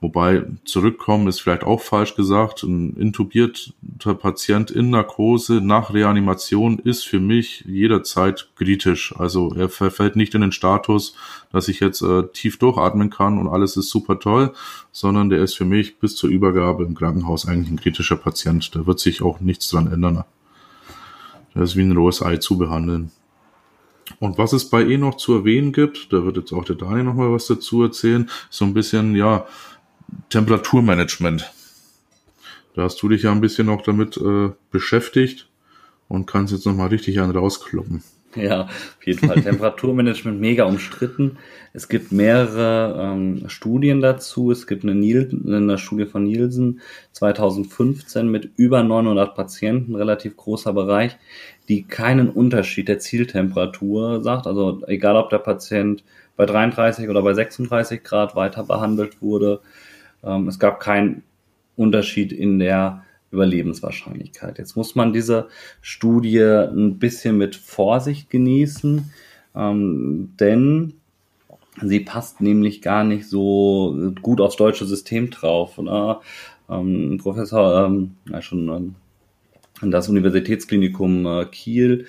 Wobei zurückkommen ist vielleicht auch falsch gesagt. Ein intubierter Patient in Narkose nach Reanimation ist für mich jederzeit kritisch. Also er verfällt nicht in den Status, dass ich jetzt äh, tief durchatmen kann und alles ist super toll, sondern der ist für mich bis zur Übergabe im Krankenhaus eigentlich ein kritischer Patient. Da wird sich auch nichts dran ändern. Der ist wie ein rohes Ei zu behandeln. Und was es bei E noch zu erwähnen gibt, da wird jetzt auch der Daniel noch mal was dazu erzählen, so ein bisschen, ja, Temperaturmanagement. Da hast du dich ja ein bisschen auch damit äh, beschäftigt und kannst jetzt noch mal richtig einen rauskloppen. Ja, auf jeden Fall. Temperaturmanagement mega umstritten. Es gibt mehrere ähm, Studien dazu. Es gibt eine, Niel eine Studie von Nielsen 2015 mit über 900 Patienten, relativ großer Bereich, die keinen Unterschied der Zieltemperatur sagt. Also egal, ob der Patient bei 33 oder bei 36 Grad weiter behandelt wurde, ähm, es gab keinen Unterschied in der Überlebenswahrscheinlichkeit. Jetzt muss man diese Studie ein bisschen mit Vorsicht genießen, ähm, denn sie passt nämlich gar nicht so gut aufs deutsche System drauf. Ne? Ähm, Professor, ähm, ja, schon ähm, das Universitätsklinikum äh, Kiel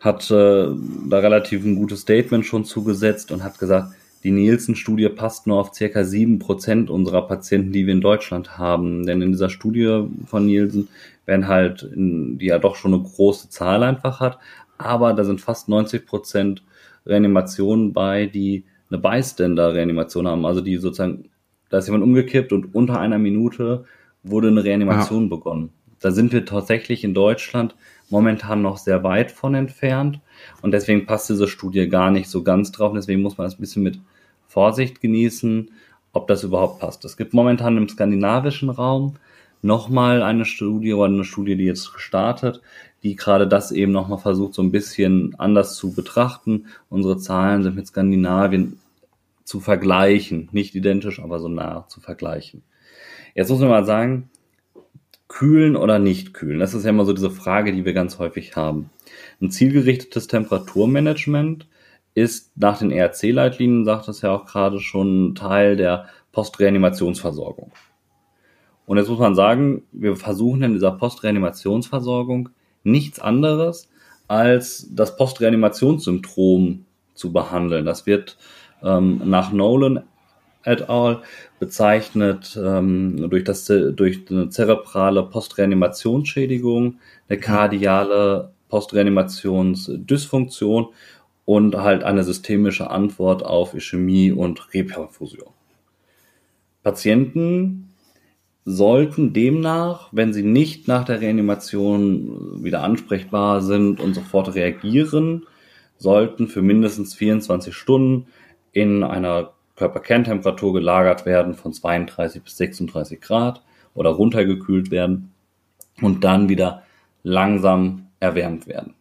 hat äh, da relativ ein gutes Statement schon zugesetzt und hat gesagt, die Nielsen-Studie passt nur auf circa sieben Prozent unserer Patienten, die wir in Deutschland haben. Denn in dieser Studie von Nielsen werden halt, die ja doch schon eine große Zahl einfach hat, aber da sind fast 90 Prozent Reanimationen bei, die eine Bystander-Reanimation haben. Also die sozusagen, da ist jemand umgekippt und unter einer Minute wurde eine Reanimation ja. begonnen. Da sind wir tatsächlich in Deutschland momentan noch sehr weit von entfernt. Und deswegen passt diese Studie gar nicht so ganz drauf. Deswegen muss man das ein bisschen mit Vorsicht genießen, ob das überhaupt passt. Es gibt momentan im skandinavischen Raum nochmal eine Studie oder eine Studie, die jetzt gestartet, die gerade das eben nochmal versucht, so ein bisschen anders zu betrachten. Unsere Zahlen sind mit Skandinavien zu vergleichen. Nicht identisch, aber so nah zu vergleichen. Jetzt muss man mal sagen, kühlen oder nicht kühlen? Das ist ja immer so diese Frage, die wir ganz häufig haben. Ein zielgerichtetes Temperaturmanagement ist nach den ERC-Leitlinien, sagt es ja auch gerade schon, Teil der Postreanimationsversorgung. Und jetzt muss man sagen, wir versuchen in dieser Postreanimationsversorgung nichts anderes als das Postreanimationssyndrom zu behandeln. Das wird ähm, nach Nolan et al. bezeichnet ähm, durch, das, durch eine zerebrale Postreanimationsschädigung, eine kardiale Postreanimationsdysfunktion und halt eine systemische Antwort auf Ischämie und Reperfusion. Patienten sollten demnach, wenn sie nicht nach der Reanimation wieder ansprechbar sind und sofort reagieren, sollten für mindestens 24 Stunden in einer Körperkerntemperatur gelagert werden von 32 bis 36 Grad oder runtergekühlt werden und dann wieder langsam erwärmt werden.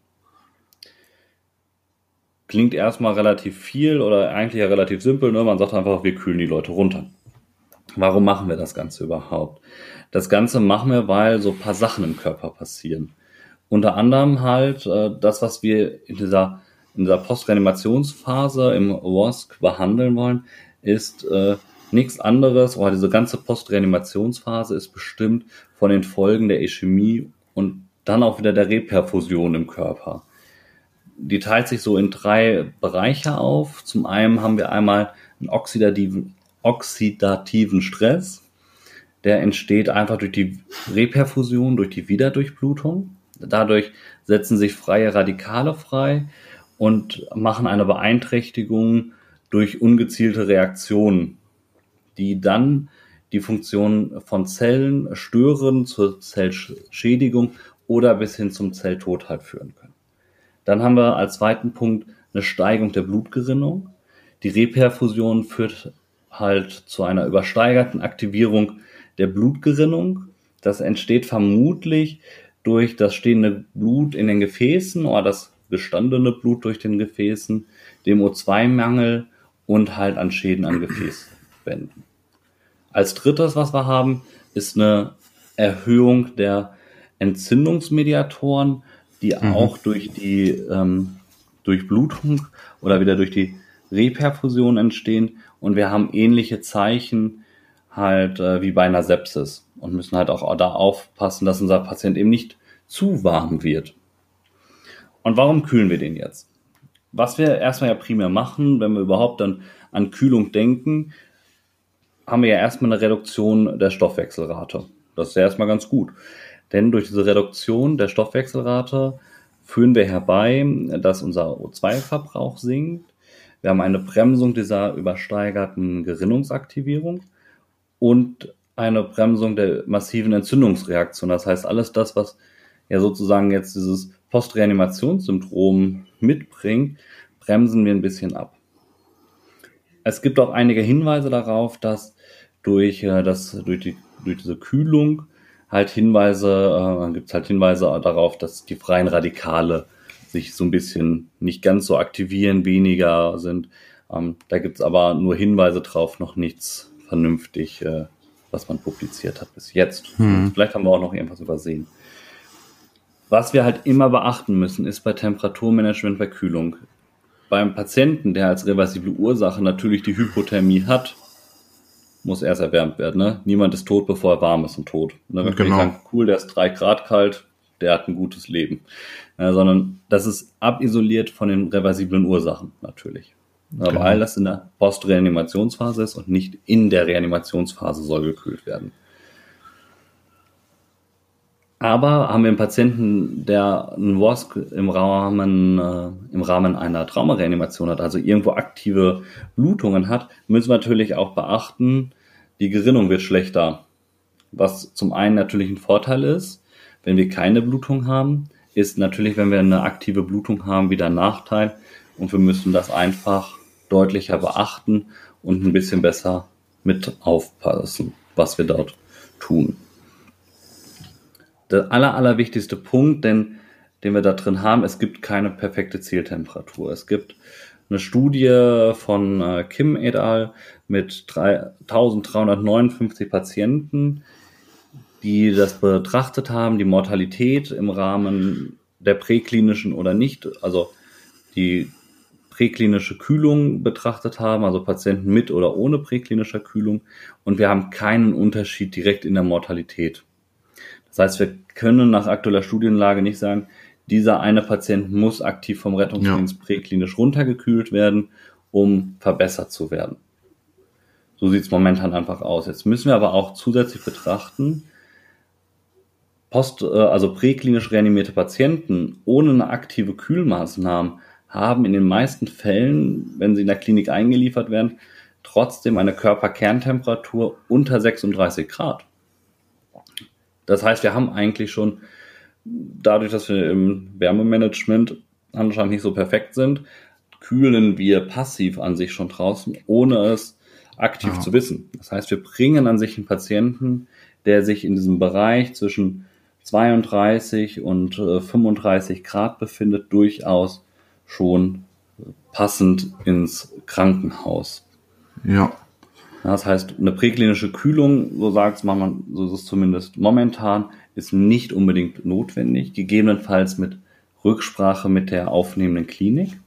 Klingt erstmal relativ viel oder eigentlich ja relativ simpel. Ne? Man sagt einfach, wir kühlen die Leute runter. Warum machen wir das Ganze überhaupt? Das Ganze machen wir, weil so paar Sachen im Körper passieren. Unter anderem halt äh, das, was wir in dieser, in dieser Postreanimationsphase im WASC behandeln wollen, ist äh, nichts anderes, oder diese ganze Postreanimationsphase ist bestimmt von den Folgen der Ischämie und dann auch wieder der Reperfusion im Körper. Die teilt sich so in drei Bereiche auf. Zum einen haben wir einmal einen oxidativen, oxidativen Stress. Der entsteht einfach durch die Reperfusion, durch die Wiederdurchblutung. Dadurch setzen sich freie Radikale frei und machen eine Beeinträchtigung durch ungezielte Reaktionen, die dann die Funktion von Zellen stören zur Zellschädigung oder bis hin zum Zelltod halt führen können. Dann haben wir als zweiten Punkt eine Steigung der Blutgerinnung. Die Reperfusion führt halt zu einer übersteigerten Aktivierung der Blutgerinnung. Das entsteht vermutlich durch das stehende Blut in den Gefäßen oder das gestandene Blut durch den Gefäßen, dem O2-Mangel und halt an Schäden an Gefäßwänden. Als drittes, was wir haben, ist eine Erhöhung der Entzündungsmediatoren, die mhm. auch durch die ähm, Durchblutung oder wieder durch die Reperfusion entstehen. Und wir haben ähnliche Zeichen halt äh, wie bei einer Sepsis und müssen halt auch da aufpassen, dass unser Patient eben nicht zu warm wird. Und warum kühlen wir den jetzt? Was wir erstmal ja primär machen, wenn wir überhaupt dann an Kühlung denken, haben wir ja erstmal eine Reduktion der Stoffwechselrate. Das ist ja erstmal ganz gut. Denn durch diese Reduktion der Stoffwechselrate führen wir herbei, dass unser O2-Verbrauch sinkt. Wir haben eine Bremsung dieser übersteigerten Gerinnungsaktivierung und eine Bremsung der massiven Entzündungsreaktion. Das heißt, alles das, was ja sozusagen jetzt dieses Postreanimationssyndrom mitbringt, bremsen wir ein bisschen ab. Es gibt auch einige Hinweise darauf, dass durch, äh, das, durch, die, durch diese Kühlung halt Hinweise, äh, gibt es halt Hinweise darauf, dass die freien Radikale sich so ein bisschen nicht ganz so aktivieren, weniger sind. Ähm, da gibt es aber nur Hinweise drauf, noch nichts vernünftig, äh, was man publiziert hat bis jetzt. Hm. Vielleicht haben wir auch noch irgendwas übersehen. Was wir halt immer beachten müssen, ist bei Temperaturmanagement bei Kühlung. Beim Patienten, der als reversible Ursache natürlich die Hypothermie hat, muss erst erwärmt werden. Ne? Niemand ist tot, bevor er warm ist und tot. Ne? Wenn genau. sagen, cool, der ist drei Grad kalt, der hat ein gutes Leben. Ja, sondern das ist abisoliert von den reversiblen Ursachen natürlich. Aber genau. all das in der Postreanimationsphase ist und nicht in der Reanimationsphase soll gekühlt werden. Aber haben wir einen Patienten, der einen WOSC im Rahmen, äh, im Rahmen einer Traumareanimation hat, also irgendwo aktive Blutungen hat, müssen wir natürlich auch beachten, die Gerinnung wird schlechter. Was zum einen natürlich ein Vorteil ist, wenn wir keine Blutung haben, ist natürlich, wenn wir eine aktive Blutung haben, wieder ein Nachteil. Und wir müssen das einfach deutlicher beachten und ein bisschen besser mit aufpassen, was wir dort tun der aller, allerwichtigste Punkt, denn, den wir da drin haben, es gibt keine perfekte Zieltemperatur. Es gibt eine Studie von äh, Kim et al. mit 1359 Patienten, die das betrachtet haben, die Mortalität im Rahmen der präklinischen oder nicht, also die präklinische Kühlung betrachtet haben, also Patienten mit oder ohne präklinischer Kühlung. Und wir haben keinen Unterschied direkt in der Mortalität. Das heißt, wir können nach aktueller Studienlage nicht sagen, dieser eine Patient muss aktiv vom Rettungsdienst ja. präklinisch runtergekühlt werden, um verbessert zu werden. So sieht es momentan einfach aus. Jetzt müssen wir aber auch zusätzlich betrachten, Post, äh, also präklinisch reanimierte Patienten ohne eine aktive Kühlmaßnahme haben in den meisten Fällen, wenn sie in der Klinik eingeliefert werden, trotzdem eine Körperkerntemperatur unter 36 Grad. Das heißt, wir haben eigentlich schon, dadurch, dass wir im Wärmemanagement anscheinend nicht so perfekt sind, kühlen wir passiv an sich schon draußen, ohne es aktiv Aha. zu wissen. Das heißt, wir bringen an sich einen Patienten, der sich in diesem Bereich zwischen 32 und 35 äh, Grad befindet, durchaus schon passend ins Krankenhaus. Ja. Das heißt, eine präklinische Kühlung, so sagt es man, so ist es zumindest momentan, ist nicht unbedingt notwendig, gegebenenfalls mit Rücksprache mit der aufnehmenden Klinik,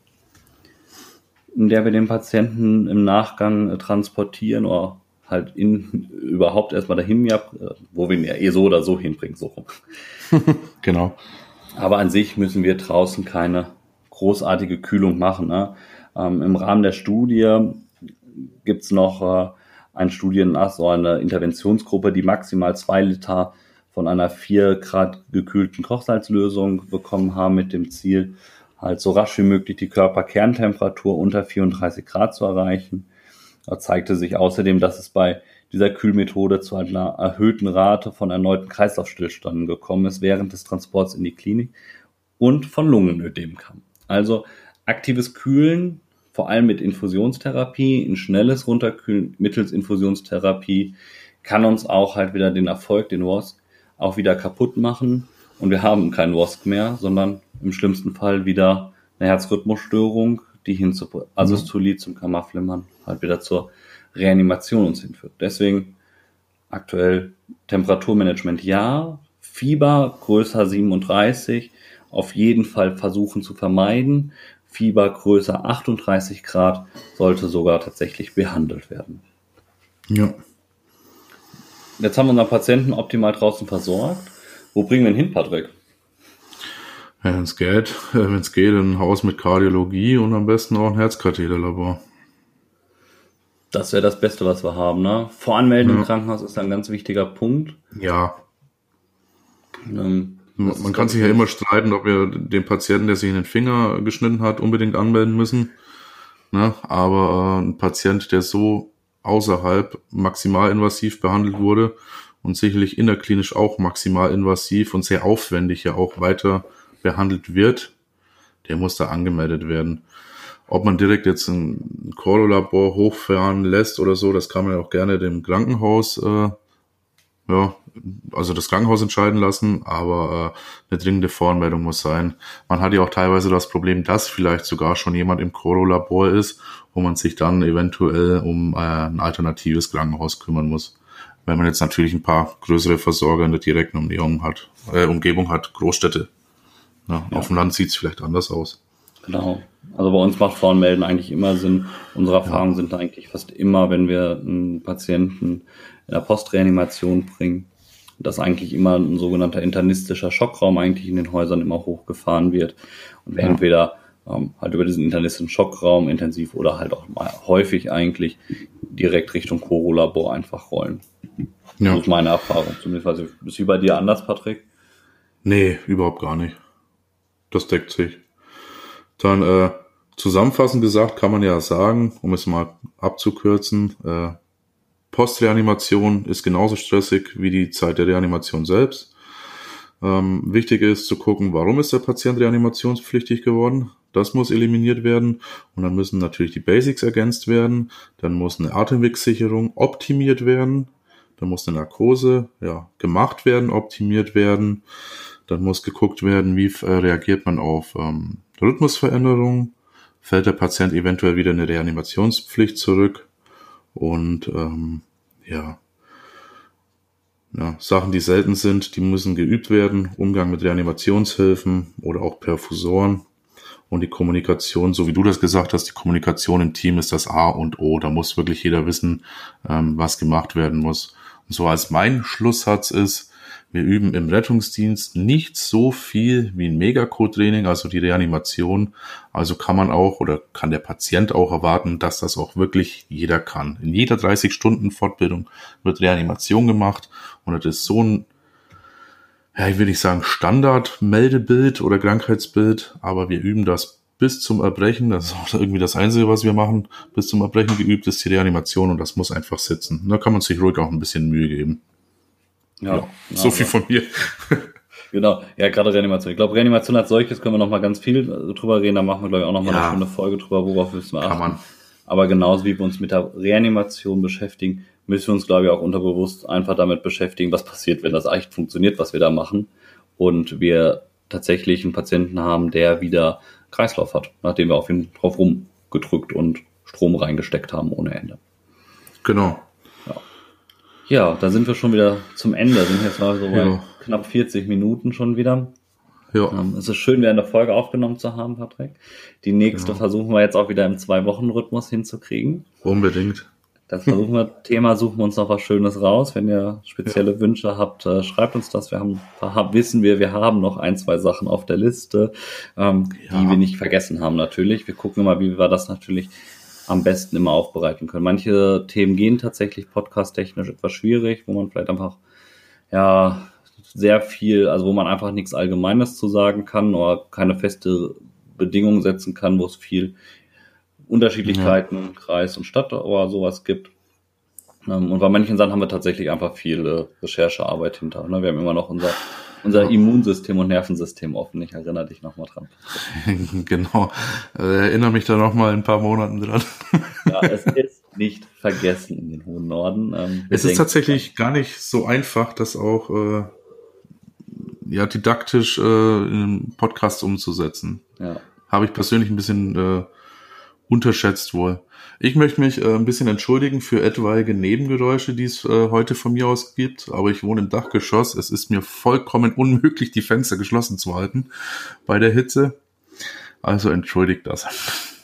in der wir den Patienten im Nachgang äh, transportieren oder halt in, überhaupt erstmal dahin, ja, äh, wo wir ihn ja eh so oder so hinbringen, so rum. genau. Aber an sich müssen wir draußen keine großartige Kühlung machen. Ne? Ähm, Im Rahmen der Studie gibt's noch äh, ein Studiennach, so eine Interventionsgruppe, die maximal zwei Liter von einer vier Grad gekühlten Kochsalzlösung bekommen haben mit dem Ziel, halt so rasch wie möglich die Körperkerntemperatur unter 34 Grad zu erreichen. Da zeigte sich außerdem, dass es bei dieser Kühlmethode zu einer erhöhten Rate von erneuten Kreislaufstillstanden gekommen ist während des Transports in die Klinik und von Lungenödem kam. Also aktives Kühlen vor allem mit Infusionstherapie, ein schnelles Runterkühlen mittels Infusionstherapie kann uns auch halt wieder den Erfolg, den WASC, auch wieder kaputt machen. Und wir haben keinen WASC mehr, sondern im schlimmsten Fall wieder eine Herzrhythmusstörung, die hin zu Asystolie, zum Kammerflimmern, halt wieder zur Reanimation uns hinführt. Deswegen aktuell Temperaturmanagement ja, Fieber größer 37 auf jeden Fall versuchen zu vermeiden. Fieber größer 38 Grad sollte sogar tatsächlich behandelt werden. Ja. Jetzt haben wir unseren Patienten optimal draußen versorgt. Wo bringen wir ihn hin, Patrick? Ja, wenn es geht, äh, wenn es geht, ein Haus mit Kardiologie und am besten auch ein Herzkatheterlabor. Das wäre das Beste, was wir haben. Ne? Voranmelden ja. im Krankenhaus ist ein ganz wichtiger Punkt. Ja. Ähm, Man kann sich ja immer streiten, ob wir den Patienten, der sich in den Finger geschnitten hat, unbedingt anmelden müssen. Ne? Aber äh, ein Patient, der so außerhalb maximal invasiv behandelt wurde und sicherlich innerklinisch auch maximal invasiv und sehr aufwendig ja auch weiter behandelt wird, der muss da angemeldet werden. Ob man direkt jetzt ein Coro-Labor hochfahren lässt oder so, das kann man ja auch gerne dem Krankenhaus, äh, ja, also das Krankenhaus entscheiden lassen, aber äh, eine dringende Voranmeldung muss sein. Man hat ja auch teilweise das Problem, dass vielleicht sogar schon jemand im Coro-Labor ist, wo man sich dann eventuell um äh, ein alternatives Krankenhaus kümmern muss. Wenn man jetzt natürlich ein paar größere Versorger in der direkten Umgebung hat, äh, Umgebung hat, Großstädte. Ja, ja. Auf dem Land sieht es vielleicht anders aus. Genau. Also bei uns macht Voranmelden eigentlich immer Sinn. Unsere Erfahrungen ja. sind eigentlich fast immer, wenn wir einen Patienten in der Postreanimation bringen, dass eigentlich immer ein sogenannter internistischer Schockraum eigentlich in den Häusern immer hochgefahren wird. Und wir ja. entweder ähm, halt über diesen internistischen Schockraum intensiv oder halt auch mal häufig eigentlich direkt Richtung Chorolabor einfach rollen. Ja. Das ist meine Erfahrung. Zumindest ist wie bei dir anders, Patrick? Nee, überhaupt gar nicht. Das deckt sich. Dann äh, zusammenfassend gesagt kann man ja sagen, um es mal abzukürzen, äh, Postreanimation ist genauso stressig wie die Zeit der Reanimation selbst. Ähm, wichtig ist zu gucken, warum ist der Patient reanimationspflichtig geworden. Das muss eliminiert werden. Und dann müssen natürlich die Basics ergänzt werden. Dann muss eine Atemwegssicherung optimiert werden. Dann muss eine Narkose ja, gemacht werden, optimiert werden. Dann muss geguckt werden, wie äh, reagiert man auf ähm, Rhythmusveränderungen. Fällt der Patient eventuell wieder in eine Reanimationspflicht zurück. Und ähm, ja, ja, Sachen, die selten sind, die müssen geübt werden. Umgang mit Reanimationshilfen oder auch Perfusoren. Und die Kommunikation, so wie du das gesagt hast, die Kommunikation im Team ist das A und O. Da muss wirklich jeder wissen, ähm, was gemacht werden muss. Und so als mein Schlusssatz ist, wir üben im Rettungsdienst nicht so viel wie ein Megacode-Training, also die Reanimation. Also kann man auch oder kann der Patient auch erwarten, dass das auch wirklich jeder kann. In jeder 30 Stunden Fortbildung wird Reanimation gemacht und das ist so ein, ja, ich will nicht sagen Standard-Meldebild oder Krankheitsbild, aber wir üben das bis zum Erbrechen. Das ist auch irgendwie das Einzige, was wir machen. Bis zum Erbrechen geübt ist die Reanimation und das muss einfach sitzen. Da kann man sich ruhig auch ein bisschen Mühe geben. Ja, ja so viel von mir. Genau, ja, gerade Reanimation. Ich glaube, Reanimation als solches können wir noch mal ganz viel drüber reden. Da machen wir, glaube ich, auch noch mal ja. eine schöne Folge drüber, worauf müssen wir achten. Kann man. Aber genauso wie wir uns mit der Reanimation beschäftigen, müssen wir uns, glaube ich, auch unterbewusst einfach damit beschäftigen, was passiert, wenn das echt funktioniert, was wir da machen. Und wir tatsächlich einen Patienten haben, der wieder Kreislauf hat, nachdem wir auf ihn drauf rumgedrückt und Strom reingesteckt haben ohne Ende. Genau. Ja, da sind wir schon wieder zum Ende. Sind jetzt mal so ja. knapp 40 Minuten schon wieder. Ja. Ähm, es ist schön, während der Folge aufgenommen zu haben, Patrick. Die nächste ja. versuchen wir jetzt auch wieder im Zwei-Wochen-Rhythmus hinzukriegen. Unbedingt. Das versuchen wir, Thema suchen wir uns noch was Schönes raus. Wenn ihr spezielle ja. Wünsche habt, äh, schreibt uns das. Wir haben, wissen wir, wir haben noch ein, zwei Sachen auf der Liste, ähm, ja. die wir nicht vergessen haben natürlich. Wir gucken immer, wie wir das natürlich am besten immer aufbereiten können. Manche Themen gehen tatsächlich podcast-technisch etwas schwierig, wo man vielleicht einfach, ja, sehr viel, also wo man einfach nichts Allgemeines zu sagen kann oder keine feste Bedingung setzen kann, wo es viel Unterschiedlichkeiten, ja. Kreis und Stadt oder sowas gibt. Ähm, und bei manchen Sachen haben wir tatsächlich einfach viel Recherchearbeit hinter. Ne? Wir haben immer noch unser unser Immunsystem und Nervensystem offen. Ich erinnere dich nochmal dran. genau. Äh, erinnere mich da nochmal ein paar Monaten dran. ja, es ist nicht vergessen in den hohen Norden. Ähm, es ist tatsächlich gar nicht so einfach, das auch äh, ja, didaktisch äh, in einem Podcast umzusetzen. Ja. Habe ich persönlich ein bisschen äh, unterschätzt wohl. Ich möchte mich äh, ein bisschen entschuldigen für etwaige Nebengeräusche, die es äh, heute von mir aus gibt, aber ich wohne im Dachgeschoss. Es ist mir vollkommen unmöglich, die Fenster geschlossen zu halten bei der Hitze. Also entschuldigt das.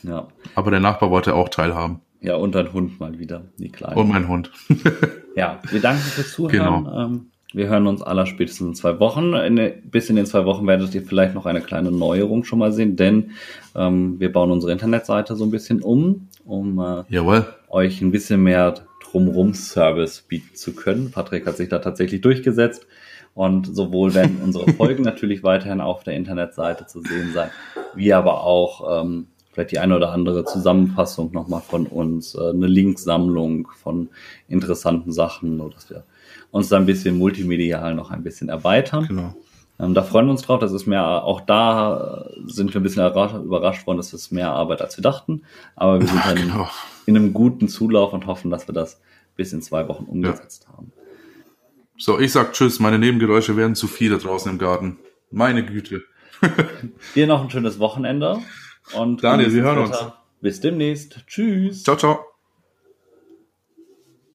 Ja. Aber der Nachbar wollte auch teilhaben. Ja, und dein Hund mal wieder, die Kleine. Und mein Hund. ja, wir danken fürs Zuhören. Genau. Ähm, wir hören uns aller spätestens in zwei Wochen. In, bis in den zwei Wochen werdet ihr vielleicht noch eine kleine Neuerung schon mal sehen, denn ähm, wir bauen unsere Internetseite so ein bisschen um, um äh, euch ein bisschen mehr Drumrum-Service bieten zu können. Patrick hat sich da tatsächlich durchgesetzt. Und sowohl werden unsere Folgen natürlich weiterhin auf der Internetseite zu sehen sein, wie aber auch ähm, vielleicht die eine oder andere Zusammenfassung nochmal von uns, äh, eine Linksammlung von interessanten Sachen, so dass wir uns da ein bisschen multimedial noch ein bisschen erweitern. Genau. Ähm, da freuen wir uns drauf. Das ist mehr, auch da sind wir ein bisschen überrascht worden, dass es mehr Arbeit als wir dachten. Aber wir sind dann genau. in einem guten Zulauf und hoffen, dass wir das bis in zwei Wochen umgesetzt ja. haben. So, ich sag Tschüss. Meine Nebengeräusche werden zu viele draußen im Garten. Meine Güte. Dir noch ein schönes Wochenende. Und Daniel, wir hören uns. Bis demnächst. Tschüss. Ciao, ciao.